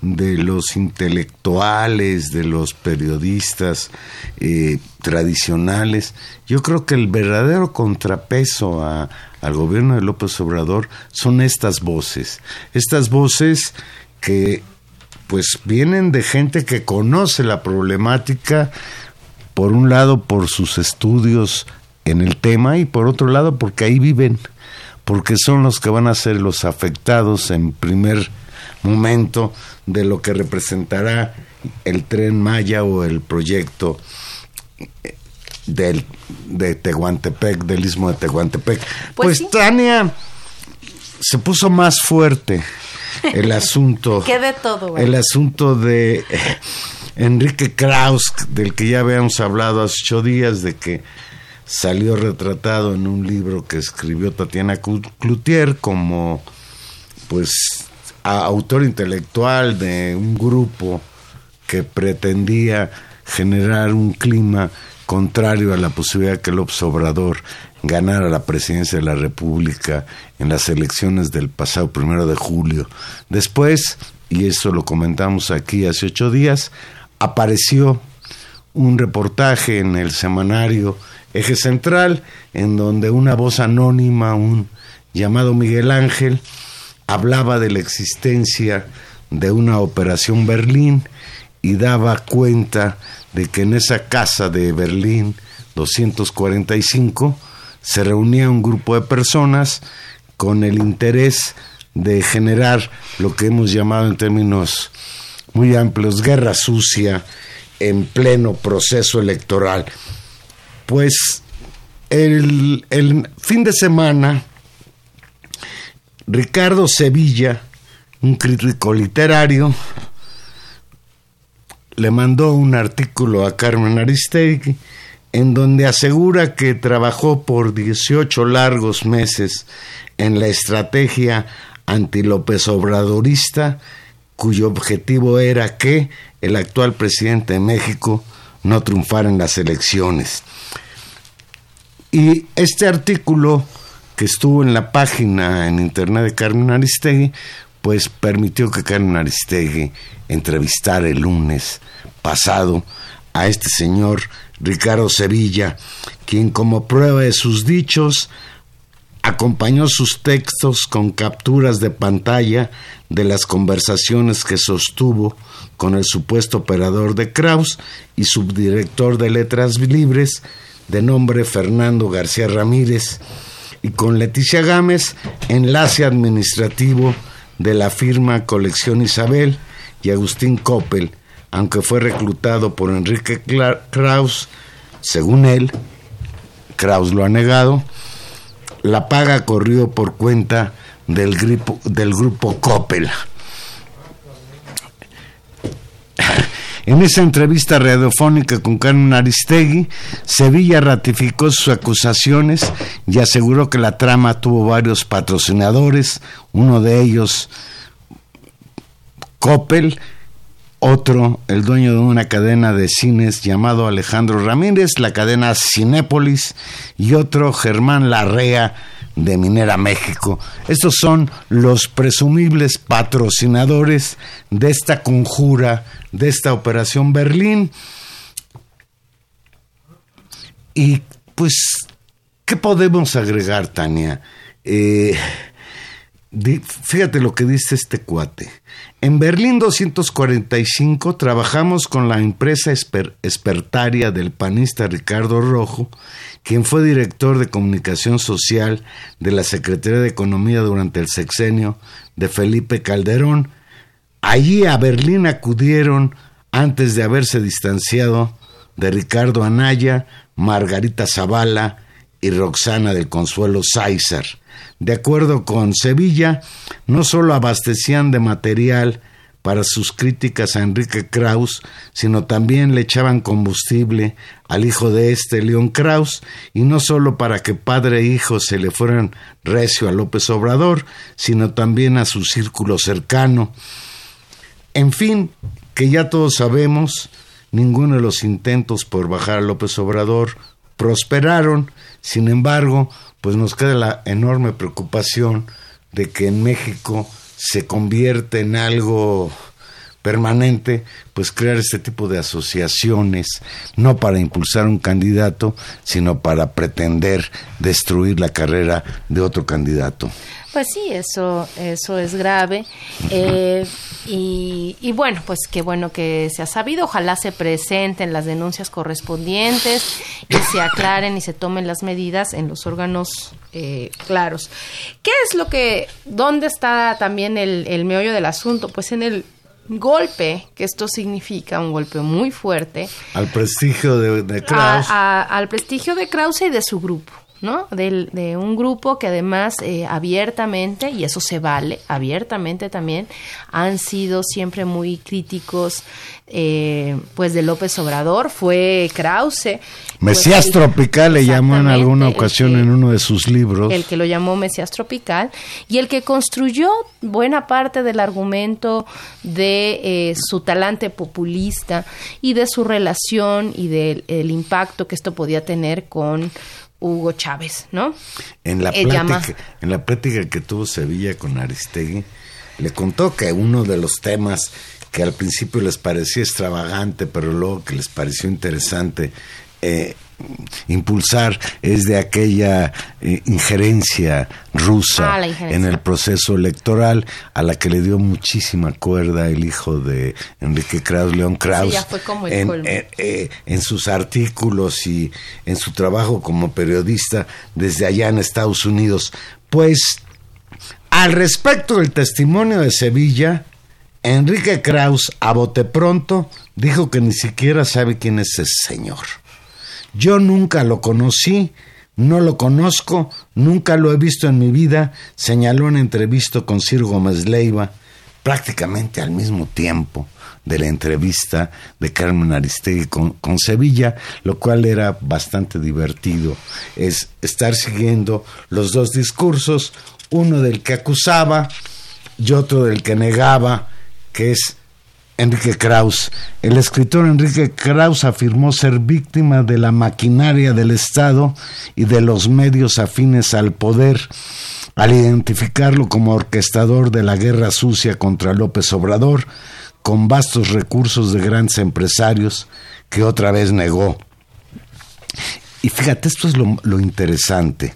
de los intelectuales, de los periodistas eh, tradicionales, yo creo que el verdadero contrapeso al gobierno de López Obrador son estas voces, estas voces que pues vienen de gente que conoce la problemática, por un lado por sus estudios en el tema y por otro lado porque ahí viven, porque son los que van a ser los afectados en primer momento de lo que representará el tren Maya o el proyecto eh, del, de Tehuantepec, del istmo de Tehuantepec. Pues, pues Tania se puso más fuerte el asunto. [laughs] ¿Qué de todo? El asunto de Enrique Kraus, del que ya habíamos hablado hace ocho días, de que salió retratado en un libro que escribió Tatiana Cloutier como, pues, autor intelectual de un grupo que pretendía generar un clima contrario a la posibilidad que el Obrador ganara la presidencia de la República en las elecciones del pasado primero de julio. Después, y eso lo comentamos aquí hace ocho días, apareció un reportaje en el semanario Eje Central, en donde una voz anónima, un llamado Miguel Ángel, hablaba de la existencia de una operación Berlín y daba cuenta de que en esa casa de Berlín 245 se reunía un grupo de personas con el interés de generar lo que hemos llamado en términos muy amplios guerra sucia en pleno proceso electoral. Pues el, el fin de semana, Ricardo Sevilla, un crítico literario, le mandó un artículo a Carmen Aristegui en donde asegura que trabajó por 18 largos meses en la estrategia anti-López Obradorista, cuyo objetivo era que el actual presidente de México no triunfara en las elecciones. Y este artículo que estuvo en la página en internet de Carmen Aristegui, pues permitió que Carmen Aristegui entrevistara el lunes pasado a este señor Ricardo Sevilla, quien como prueba de sus dichos acompañó sus textos con capturas de pantalla de las conversaciones que sostuvo con el supuesto operador de Kraus y subdirector de Letras Libres, de nombre Fernando García Ramírez, y con Leticia Gámez, enlace administrativo de la firma Colección Isabel, y Agustín Coppel, aunque fue reclutado por Enrique Kraus, según él, Kraus lo ha negado, la paga corrió por cuenta del, grupo, del grupo Coppel. En esa entrevista radiofónica con Carmen Aristegui, Sevilla ratificó sus acusaciones y aseguró que la trama tuvo varios patrocinadores, uno de ellos Coppel, otro, el dueño de una cadena de cines llamado Alejandro Ramírez, la cadena Cinépolis, y otro, Germán Larrea, de Minera México. Estos son los presumibles patrocinadores de esta conjura, de esta operación Berlín. Y pues, ¿qué podemos agregar, Tania? Eh, fíjate lo que dice este cuate. En Berlín 245 trabajamos con la empresa espertaria del panista Ricardo Rojo, quien fue director de comunicación social de la Secretaría de Economía durante el sexenio de Felipe Calderón. Allí a Berlín acudieron, antes de haberse distanciado, de Ricardo Anaya, Margarita Zavala y Roxana del Consuelo Sáizar de acuerdo con Sevilla, no solo abastecían de material para sus críticas a Enrique Kraus, sino también le echaban combustible al hijo de este, León Kraus, y no solo para que padre e hijo se le fueran recio a López Obrador, sino también a su círculo cercano. En fin, que ya todos sabemos, ninguno de los intentos por bajar a López Obrador prosperaron, sin embargo, pues nos queda la enorme preocupación de que en México se convierte en algo permanente, pues crear este tipo de asociaciones, no para impulsar un candidato, sino para pretender destruir la carrera de otro candidato. Pues sí, eso, eso es grave. Eh, y, y, bueno, pues qué bueno que se ha sabido. Ojalá se presenten las denuncias correspondientes y se aclaren y se tomen las medidas en los órganos eh, claros. ¿Qué es lo que, dónde está también el, el meollo del asunto? Pues en el golpe, que esto significa un golpe muy fuerte. Al prestigio de, de Krause. al prestigio de Krause y de su grupo. ¿No? De, de, un grupo que además eh, abiertamente, y eso se vale, abiertamente también, han sido siempre muy críticos eh, pues de López Obrador, fue Krause. Mesías pues, Tropical le llamó en alguna ocasión que, en uno de sus libros. El que lo llamó Mesías Tropical y el que construyó buena parte del argumento de eh, su talante populista y de su relación y del el impacto que esto podía tener con Hugo Chávez, ¿no? En la, plática, en la plática que tuvo Sevilla con Aristegui, le contó que uno de los temas que al principio les parecía extravagante, pero luego que les pareció interesante, eh, impulsar es de aquella eh, injerencia rusa ah, injerencia. en el proceso electoral a la que le dio muchísima cuerda el hijo de Enrique Krauss, León Krauss, sí, en, en, eh, en, sus artículos y en su trabajo como periodista desde allá en Estados Unidos. Pues al respecto del testimonio de Sevilla, Enrique Krauss, a bote pronto, dijo que ni siquiera sabe quién es ese señor. Yo nunca lo conocí, no lo conozco, nunca lo he visto en mi vida, señaló en entrevista con Ciro Gómez Leiva, prácticamente al mismo tiempo de la entrevista de Carmen Aristegui con, con, Sevilla, lo cual era bastante divertido. Es estar siguiendo los dos discursos, uno del que acusaba y otro del que negaba, que es Enrique Krauss. El escritor Enrique Krauss afirmó ser víctima de la maquinaria del Estado y de los medios afines al poder al identificarlo como orquestador de la guerra sucia contra López Obrador, con vastos recursos de grandes empresarios que otra vez negó. Y fíjate, esto es lo, lo interesante.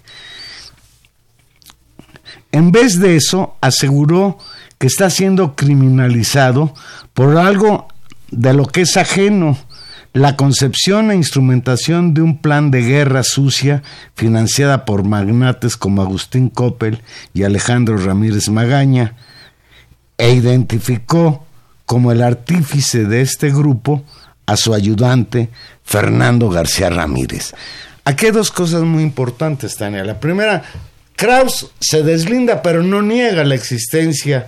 En vez de eso, aseguró está siendo criminalizado por algo de lo que es ajeno, la concepción e instrumentación de un plan de guerra sucia financiada por magnates como Agustín Coppel y Alejandro Ramírez Magaña, e identificó como el artífice de este grupo a su ayudante Fernando García Ramírez. Aquí hay dos cosas muy importantes, Tania. La primera, Kraus se deslinda pero no niega la existencia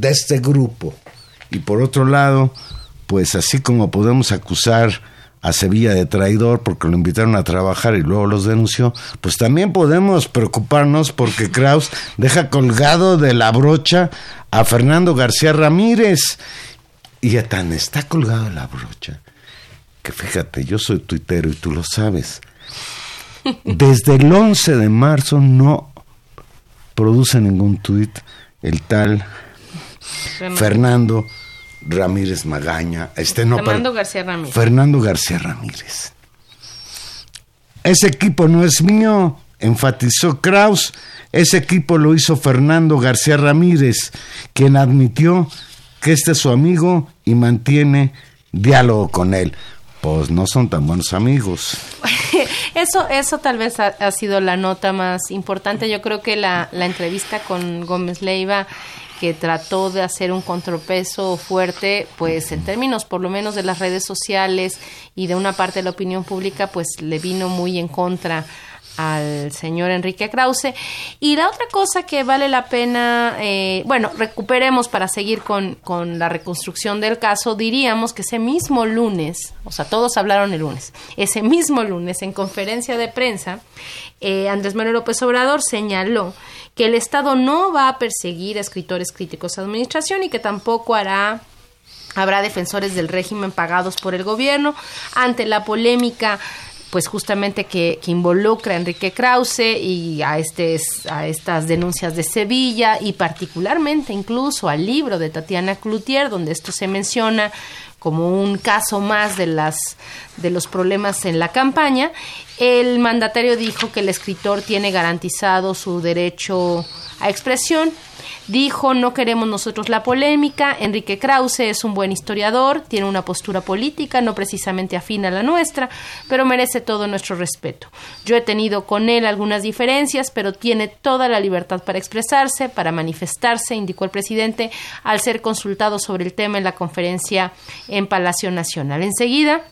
de este grupo. Y por otro lado, pues así como podemos acusar a Sevilla de traidor porque lo invitaron a trabajar y luego los denunció, pues también podemos preocuparnos porque Kraus deja colgado de la brocha a Fernando García Ramírez. Y tan está colgado de la brocha que fíjate, yo soy tuitero y tú lo sabes. [laughs] Desde el 11 de marzo no produce ningún tuit el tal Fernando, Fernando Ramírez Magaña, este no, Fernando García Ramírez. Fernando García Ramírez. Ese equipo no es mío, enfatizó Kraus. Ese equipo lo hizo Fernando García Ramírez, quien admitió que este es su amigo y mantiene diálogo con él. Pues no son tan buenos amigos. [laughs] Eso, eso tal vez ha, ha, sido la nota más importante. Yo creo que la, la entrevista con Gómez Leiva que trató de hacer un contrapeso fuerte, pues en términos por lo menos de las redes sociales y de una parte de la opinión pública, pues le vino muy en contra al señor Enrique Krause. Y la otra cosa que vale la pena, eh, bueno, recuperemos para seguir con, con, la reconstrucción del caso, diríamos que ese mismo lunes, o sea, todos hablaron el lunes, ese mismo lunes en conferencia de prensa, eh, Andrés Manuel López Obrador señaló que el Estado no va a perseguir a escritores críticos de administración y que tampoco hará Habrá defensores del régimen pagados por el gobierno ante la polémica pues justamente que, que involucra a Enrique Krause y a, este, a estas denuncias de Sevilla y particularmente incluso al libro de Tatiana Cloutier, donde esto se menciona como un caso más de las de los problemas en la campaña, el mandatario dijo que el escritor tiene garantizado su derecho a expresión Dijo, no queremos nosotros la polémica. Enrique Krause es un buen historiador, tiene una postura política, no precisamente afín a la nuestra, pero merece todo nuestro respeto. Yo he tenido con él algunas diferencias, pero tiene toda la libertad para expresarse, para manifestarse, indicó el presidente al ser consultado sobre el tema en la conferencia en Palacio Nacional. Enseguida,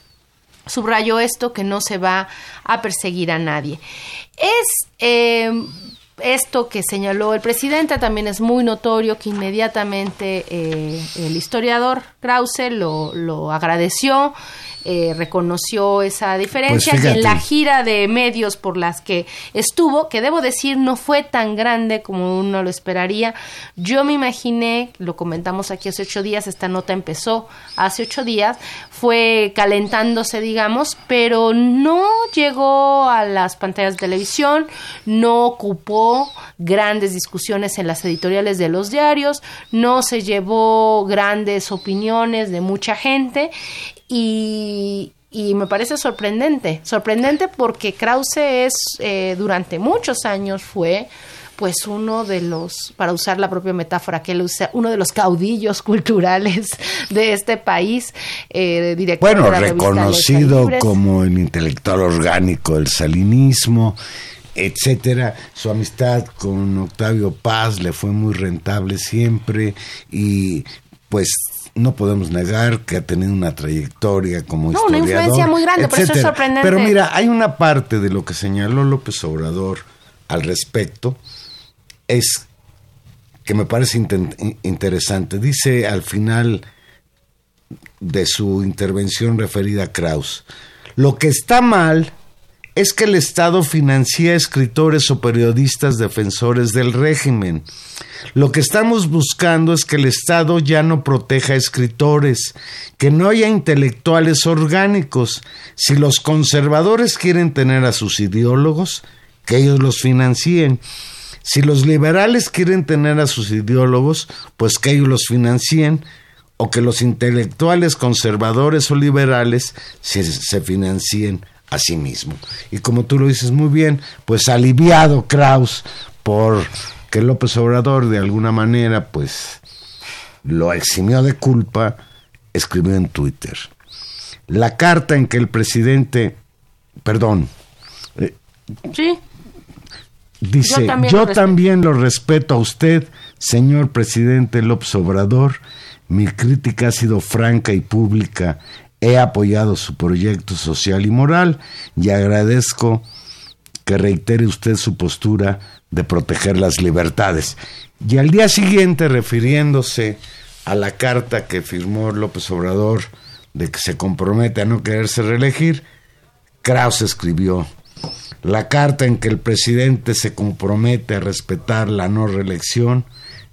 subrayó esto que no se va a perseguir a nadie. Es eh, esto que señaló el presidente también es muy notorio que inmediatamente eh, el historiador Krause lo, lo agradeció eh, reconoció esa diferencia Pues y en la gira de medios por las que estuvo, que debo decir no fue tan grande como uno lo esperaría, yo me imaginé, lo comentamos aquí hace ocho días, esta nota empezó hace ocho días, fue calentándose, digamos, pero no llegó a las pantallas de televisión, no ocupó grandes discusiones en las editoriales de los diarios, no se llevó grandes opiniones de mucha gente y, y me parece sorprendente, sorprendente porque Krause es eh, durante muchos años fue pues uno de los, para usar la propia metáfora que él usa, uno de los caudillos [laughs] culturales de este país, eh, director Bueno, de la reconocido como el intelectual orgánico del salinismo, etcétera. Su amistad con Octavio Paz le fue muy rentable siempre y pues no podemos negar que ha tenido una trayectoria como No, una historiador, influencia muy grande, por eso es etcétera. sorprendente. Pero mira, hay una parte de lo que señaló López Obrador al respecto es que me parece interesante. Dice al final de su intervención referida a Kraus. Lo que está mal es que el Estado financia escritores o periodistas defensores del régimen. Lo que estamos buscando es que el Estado ya no proteja a escritores, que no haya intelectuales orgánicos. Si los conservadores quieren tener a sus ideólogos, que ellos los financien. Si los liberales quieren tener a sus ideólogos, pues que ellos los financien o que los intelectuales conservadores o liberales se, se financien a sí mismos. Y como tú lo dices muy bien, pues aliviado Kraus por que López Obrador de alguna manera pues lo eximió de culpa, escribió en Twitter. La carta en que el presidente, perdón, eh, Sí, Dice, Yo también yo lo respeto". también lo respeto a usted, señor presidente López Obrador. Mi crítica ha sido franca y pública. He apoyado su proyecto social y moral y agradezco que reitere usted su postura de proteger las libertades. Y al día siguiente, refiriéndose a la carta que firmó López Obrador de que se compromete a no quererse reelegir, Krauss escribió, la carta en que el presidente se compromete a respetar la no reelección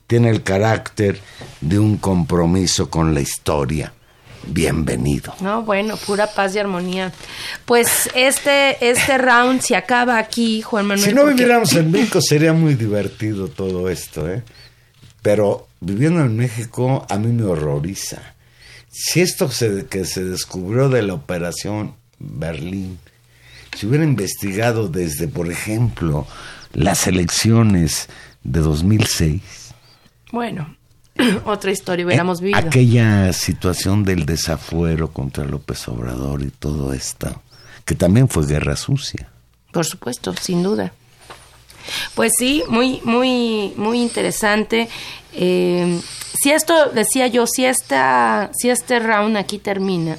tiene el carácter de un compromiso con la historia. Bienvenido. No, bueno, pura paz y armonía. Pues este, este round se acaba aquí, Juan Manuel. Si no porque- viviéramos en [laughs] México sería muy divertido todo esto, ¿eh? Pero viviendo en México a mí me horroriza. Si esto se- que se descubrió de la operación Berlín, se hubiera investigado desde, por ejemplo, las elecciones de 2006, Bueno, [coughs] otra historia hubiéramos eh, vivido. aquella situación del desafuero contra López Obrador y todo esto, que también fue guerra sucia. Por supuesto, sin duda. Pues sí, muy, muy, muy interesante. Eh, si esto, decía yo, si esta, si este round aquí termina,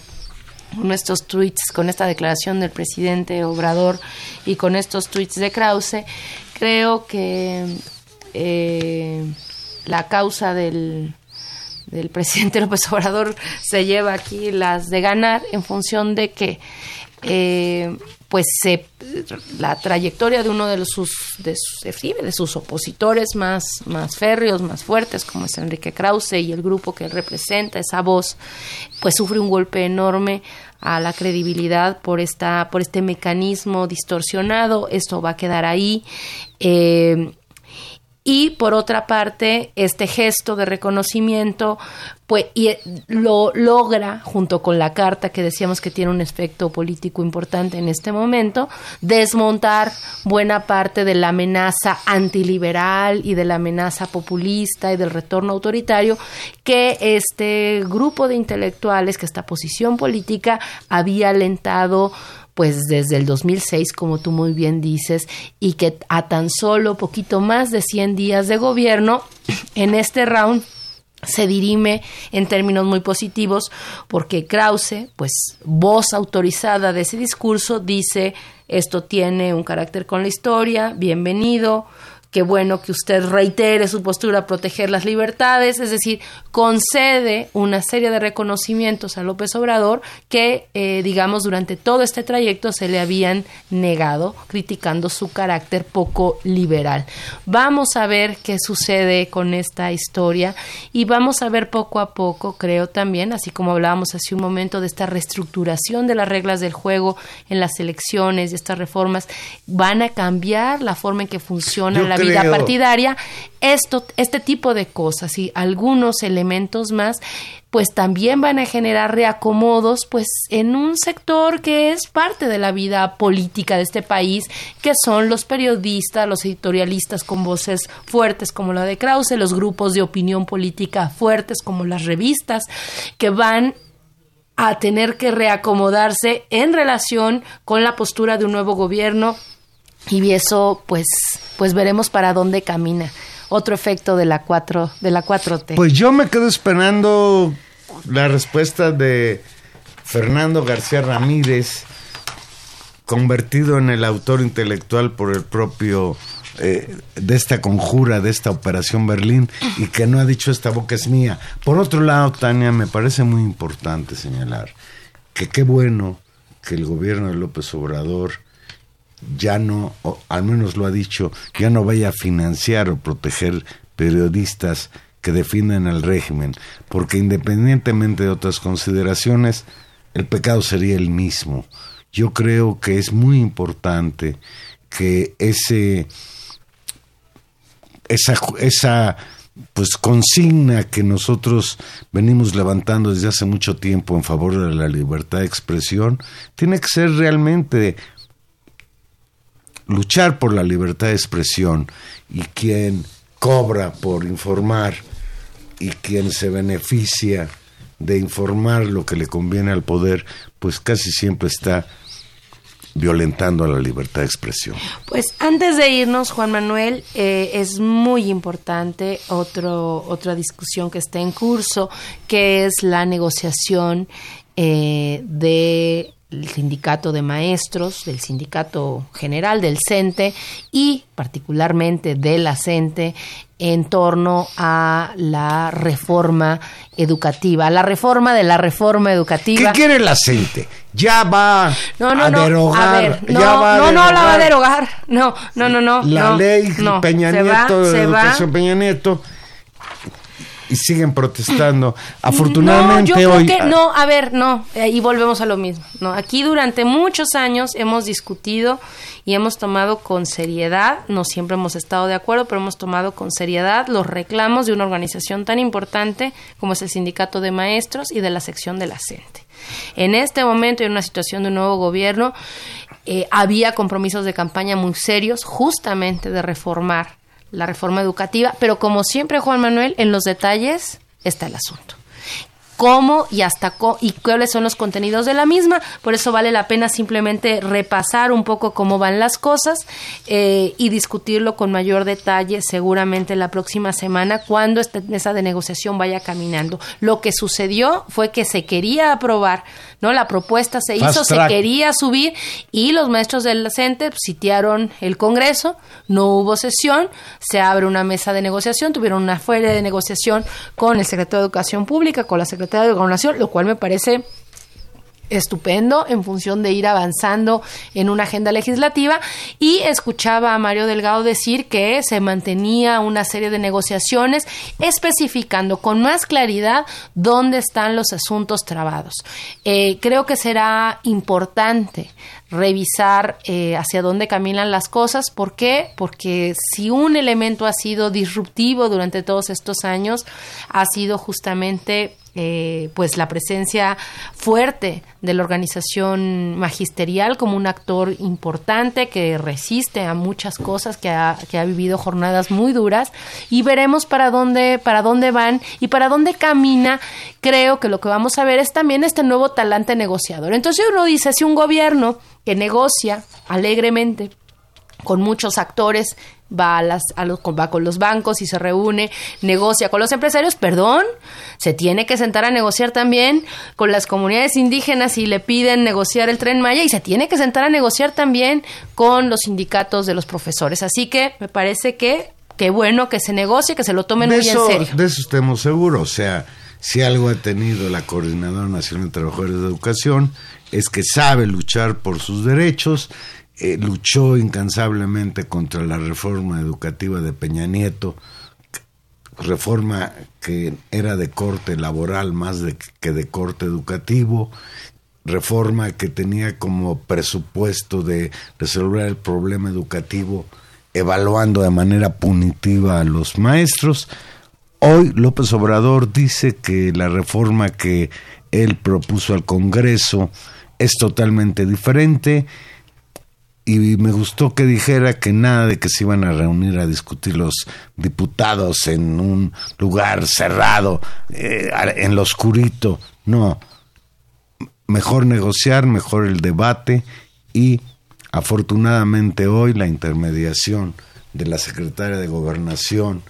nuestros tweets con esta declaración del presidente Obrador y con estos tweets de Krause, creo que eh, la causa del, del [laughs] presidente López Obrador se lleva aquí las de ganar en función de que eh, pues se, la trayectoria de uno de sus de sus, de sus opositores más más férreos más fuertes como es Enrique Krause y el grupo que representa esa voz pues sufre un golpe enorme a la credibilidad por esta por este mecanismo distorsionado. Esto va a quedar ahí. Eh, y por otra parte este gesto de reconocimiento pues y eh, lo logra junto con la carta que decíamos que tiene un efecto político importante en este momento desmontar buena parte de la amenaza antiliberal y de la amenaza populista y del retorno autoritario que este grupo de intelectuales que esta posición política había alentado pues desde el 2006, como tú muy bien dices, y que a tan solo poquito más de 100 días de gobierno, en este round se dirime en términos muy positivos porque Krause, pues voz autorizada de ese discurso, dice esto tiene un carácter con la historia, bienvenido, qué bueno que usted reitere su postura a proteger las libertades, es decir, concede una serie de reconocimientos a López Obrador que, eh, digamos, durante todo este trayecto se le habían negado, criticando su carácter poco liberal. Vamos a ver qué sucede con esta historia y vamos a ver poco a poco, creo también, así como hablábamos hace un momento de esta reestructuración de las reglas del juego en las elecciones y estas reformas, van a cambiar la forma en que funciona la vida partidaria, esto, este tipo de cosas y algunos elementos más, pues también van a generar reacomodos, pues en un sector que es parte de la vida política de este país, que son los periodistas, los editorialistas con voces fuertes como la de Krause, los grupos de opinión política fuertes como las revistas, que van a tener que reacomodarse en relación con la postura de un nuevo gobierno y eso pues pues veremos para dónde camina. Otro efecto de la 4 de la 4T. Pues yo me quedo esperando la respuesta de Fernando García Ramírez convertido en el autor intelectual por el propio eh, de esta conjura, de esta operación Berlín, y que no ha dicho esta boca es mía. Por otro lado, Tania, me parece muy importante señalar que qué bueno que el gobierno de López Obrador ya no, al menos lo ha dicho, ya no vaya a financiar o proteger periodistas que defienden al régimen, porque independientemente de otras consideraciones, el pecado sería el mismo. Yo creo que es muy importante que ese esa, esa pues consigna que nosotros venimos levantando desde hace mucho tiempo en favor de la libertad de expresión tiene que ser realmente luchar por la libertad de expresión y quien cobra por informar y quien se beneficia de informar lo que le conviene al poder, pues casi siempre está violentando a la libertad de expresión. Pues antes de irnos, Juan Manuel, eh, es muy importante otro, otra discusión que está en curso, que es la negociación eh, de el sindicato de maestros, del sindicato general del CENTE y particularmente de la CENTE en torno a la reforma educativa, la reforma de la reforma educativa. ¿Qué quiere la CENTE? Ya va no, no, a no, derogar. A ver, no, ya no, no la va a derogar. No, no, no, no. La no, ley no. Peña Se Nieto, va, de se va. educación Peña Nieto, y siguen protestando. Afortunadamente no, yo hoy. creo que no, a ver, no, eh, y volvemos a lo mismo. No, aquí durante muchos años hemos discutido y hemos tomado con seriedad, no siempre hemos estado de acuerdo, pero hemos tomado con seriedad los reclamos de una organización tan importante como es el Sindicato de Maestros y de la sección de la CENTE. En este momento, en una situación de un nuevo gobierno, eh, había compromisos de campaña muy serios justamente de reformar la reforma educativa, pero como siempre, Juan Manuel, en los detalles está el asunto. Cómo y hasta co y cuáles son los contenidos de la misma. Por eso vale la pena simplemente repasar un poco cómo van las cosas eh, y discutirlo con mayor detalle seguramente la próxima semana cuando esta mesa de negociación vaya caminando. Lo que sucedió fue que se quería aprobar, ¿no? La propuesta se Fast hizo, se quería subir y los maestros del CENTE sitiaron el Congreso, no hubo sesión, se abre una mesa de negociación, tuvieron una feria de negociación con el secretario de Educación Pública, con la secretaria de Gobernación, lo cual me parece estupendo en función de ir avanzando en una agenda legislativa y escuchaba a Mario Delgado decir que se mantenía una serie de negociaciones especificando con más claridad dónde están los asuntos trabados. Eh, creo que será importante revisar eh, hacia dónde caminan las cosas. ¿Por qué? Porque si un elemento ha sido disruptivo durante todos estos años, ha sido justamente eh, pues la presencia fuerte de la organización magisterial como un actor importante que resiste a muchas cosas, que ha, que ha vivido jornadas muy duras y veremos para dónde, para dónde van y para dónde camina. Creo que lo que vamos a ver es también este nuevo talante negociador. Entonces uno dice, si un gobierno que negocia alegremente con muchos actores, va, a las, a los, va con los bancos y se reúne, negocia con los empresarios, perdón, se tiene que sentar a negociar también con las comunidades indígenas y le piden negociar el tren Maya y se tiene que sentar a negociar también con los sindicatos de los profesores. Así que me parece que qué bueno que se negocie, que se lo tomen muy en serio. De eso estemos seguros, o sea, si algo ha tenido la Coordinadora Nacional de Trabajadores de Educación es que sabe luchar por sus derechos, eh, luchó incansablemente contra la reforma educativa de Peña Nieto, reforma que era de corte laboral más de, que de corte educativo, reforma que tenía como presupuesto de resolver el problema educativo evaluando de manera punitiva a los maestros. Hoy López Obrador dice que la reforma que él propuso al Congreso es totalmente diferente y me gustó que dijera que nada de que se iban a reunir a discutir los diputados en un lugar cerrado, eh, en lo oscurito. No, mejor negociar, mejor el debate y afortunadamente hoy la intermediación de la secretaria de Gobernación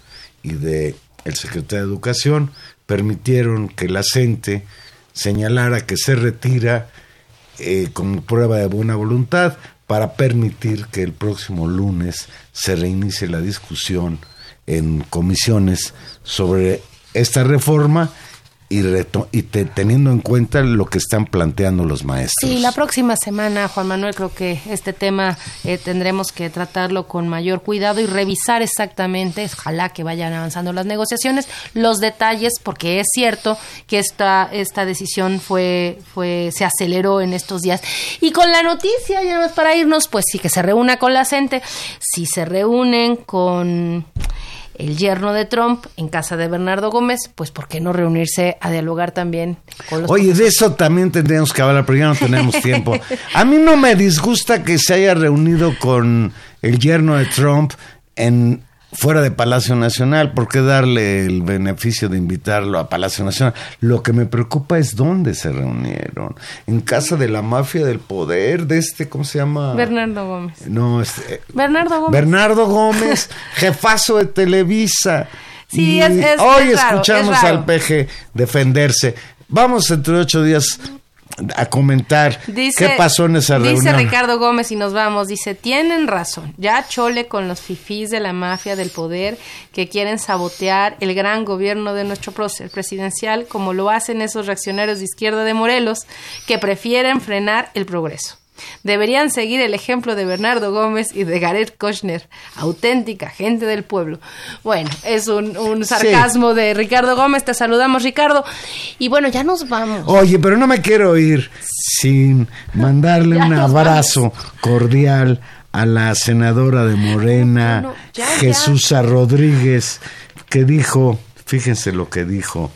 y de el secretario de Educación permitieron que la gente señalara que se retira eh, como prueba de buena voluntad para permitir que el próximo lunes se reinicie la discusión en comisiones sobre esta reforma y, y teniendo en cuenta lo que están planteando los maestros. Sí, la próxima semana, Juan Manuel, creo que este tema eh, tendremos que tratarlo con mayor cuidado y revisar exactamente, ojalá que vayan avanzando las negociaciones, los detalles, porque es cierto que esta, esta decisión fue, fue, se aceleró en estos días. Y con la noticia, ya más para irnos, pues sí que se reúna con la gente, si se reúnen con el yerno de Trump en casa de Bernardo Gómez, pues ¿por qué no reunirse a dialogar también con los Oye, de eso también tendríamos que hablar, pero ya no tenemos [laughs] tiempo. A mí no me disgusta que se haya reunido con el yerno de Trump en fuera de Palacio Nacional, ¿por qué darle el beneficio de invitarlo a Palacio Nacional? Lo que me preocupa es dónde se reunieron. En casa de la mafia del poder, de este, ¿cómo se llama? Bernardo Gómez. No, este, eh, Bernardo Gómez. Bernardo Gómez, [laughs] jefazo de Televisa. Sí, y es, hoy escuchamos al PG defenderse. Vamos entre ocho días a comentar qué pasó en esa reunión. Dice Ricardo Gómez y nos vamos, dice, tienen razón, ya chole con los fifís de la mafia del poder que quieren sabotear el gran gobierno de nuestro prócer presidencial como lo hacen esos reaccionarios de izquierda de Morelos que prefieren frenar el progreso. Deberían seguir el ejemplo de Bernardo Gómez y de Gareth Kochner, auténtica gente del pueblo. Bueno, es un, sarcasmo de Ricardo Gómez. Te saludamos, Ricardo. Y bueno, ya nos vamos. Oye, pero no me quiero ir sin mandarle [laughs] un abrazo cordial a la senadora de Morena, Jesús Rodríguez, que dijo Fíjense lo que dijo.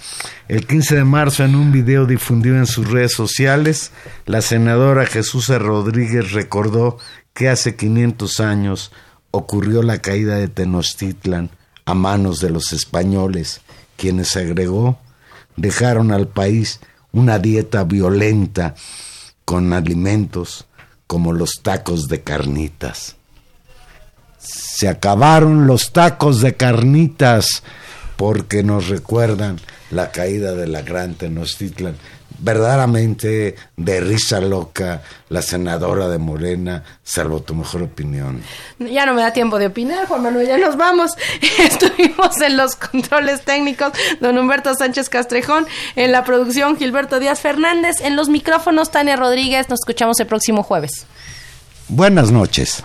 El 15 de marzo, en un video difundido en sus redes sociales, la senadora Jesús Rodríguez recordó que hace 500 años ocurrió la caída de Tenochtitlan a manos de los españoles, quienes agregó dejaron al país una dieta violenta con alimentos como los tacos de carnitas. Se acabaron los tacos de carnitas porque nos recuerdan la caída de la gran Tenochtitlan. verdaderamente de risa loca la senadora de Morena, salvo tu mejor opinión. Ya no me da tiempo de opinar, Juan Manuel, ya nos vamos. [laughs] Estuvimos en los controles técnicos, don Humberto Sánchez Castrejón, en la producción Gilberto Díaz Fernández, en los micrófonos Tania Rodríguez. Nos escuchamos el próximo jueves. Buenas noches.